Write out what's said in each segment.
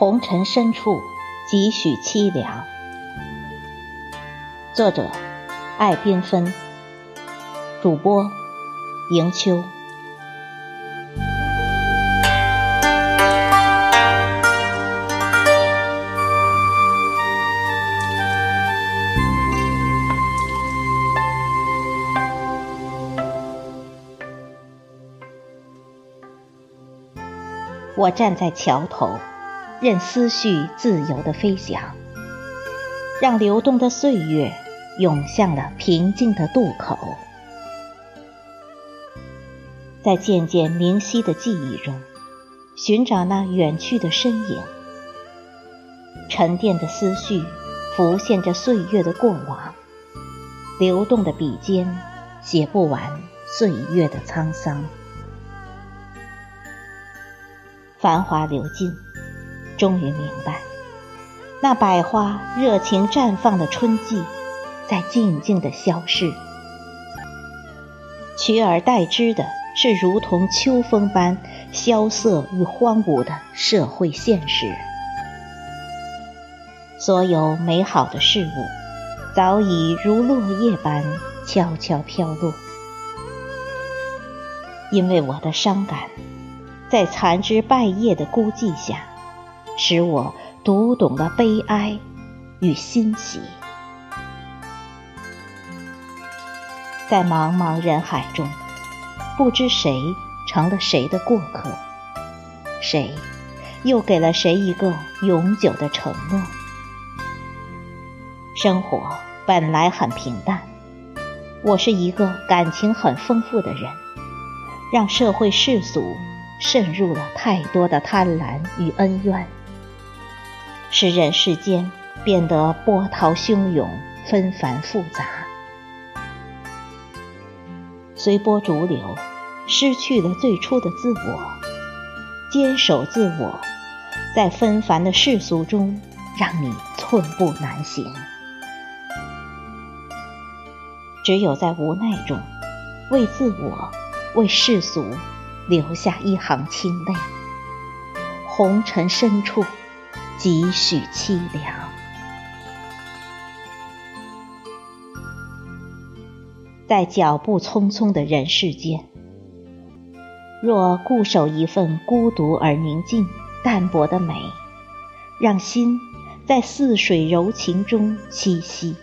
红尘深处，几许凄凉。作者：爱缤纷，主播：迎秋。我站在桥头，任思绪自由的飞翔，让流动的岁月涌向了平静的渡口。在渐渐明晰的记忆中，寻找那远去的身影。沉淀的思绪浮现着岁月的过往，流动的笔尖写不完岁月的沧桑。繁华流尽，终于明白，那百花热情绽放的春季，在静静的消逝，取而代之的是如同秋风般萧瑟与荒芜的社会现实。所有美好的事物，早已如落叶般悄悄飘落，因为我的伤感。在残枝败叶的孤寂下，使我读懂了悲哀与欣喜。在茫茫人海中，不知谁成了谁的过客，谁又给了谁一个永久的承诺？生活本来很平淡，我是一个感情很丰富的人，让社会世俗。渗入了太多的贪婪与恩怨，使人世间变得波涛汹涌、纷繁复杂。随波逐流，失去了最初的自我，坚守自我，在纷繁的世俗中，让你寸步难行。只有在无奈中，为自我，为世俗。留下一行清泪，红尘深处，几许凄凉。在脚步匆匆的人世间，若固守一份孤独而宁静、淡泊的美，让心在似水柔情中栖息，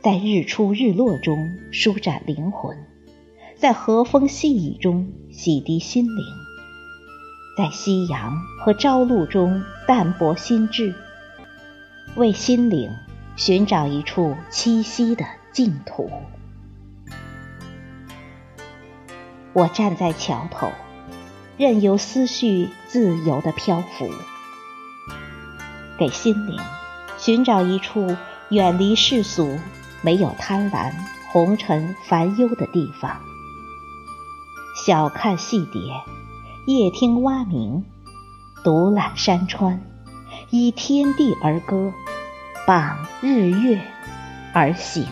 在日出日落中舒展灵魂。在和风细雨中洗涤心灵，在夕阳和朝露中淡泊心智，为心灵寻找一处栖息的净土。我站在桥头，任由思绪自由的漂浮，给心灵寻找一处远离世俗、没有贪婪、红尘、烦忧的地方。小看细蝶，夜听蛙鸣，独揽山川，依天地而歌，傍日月而行。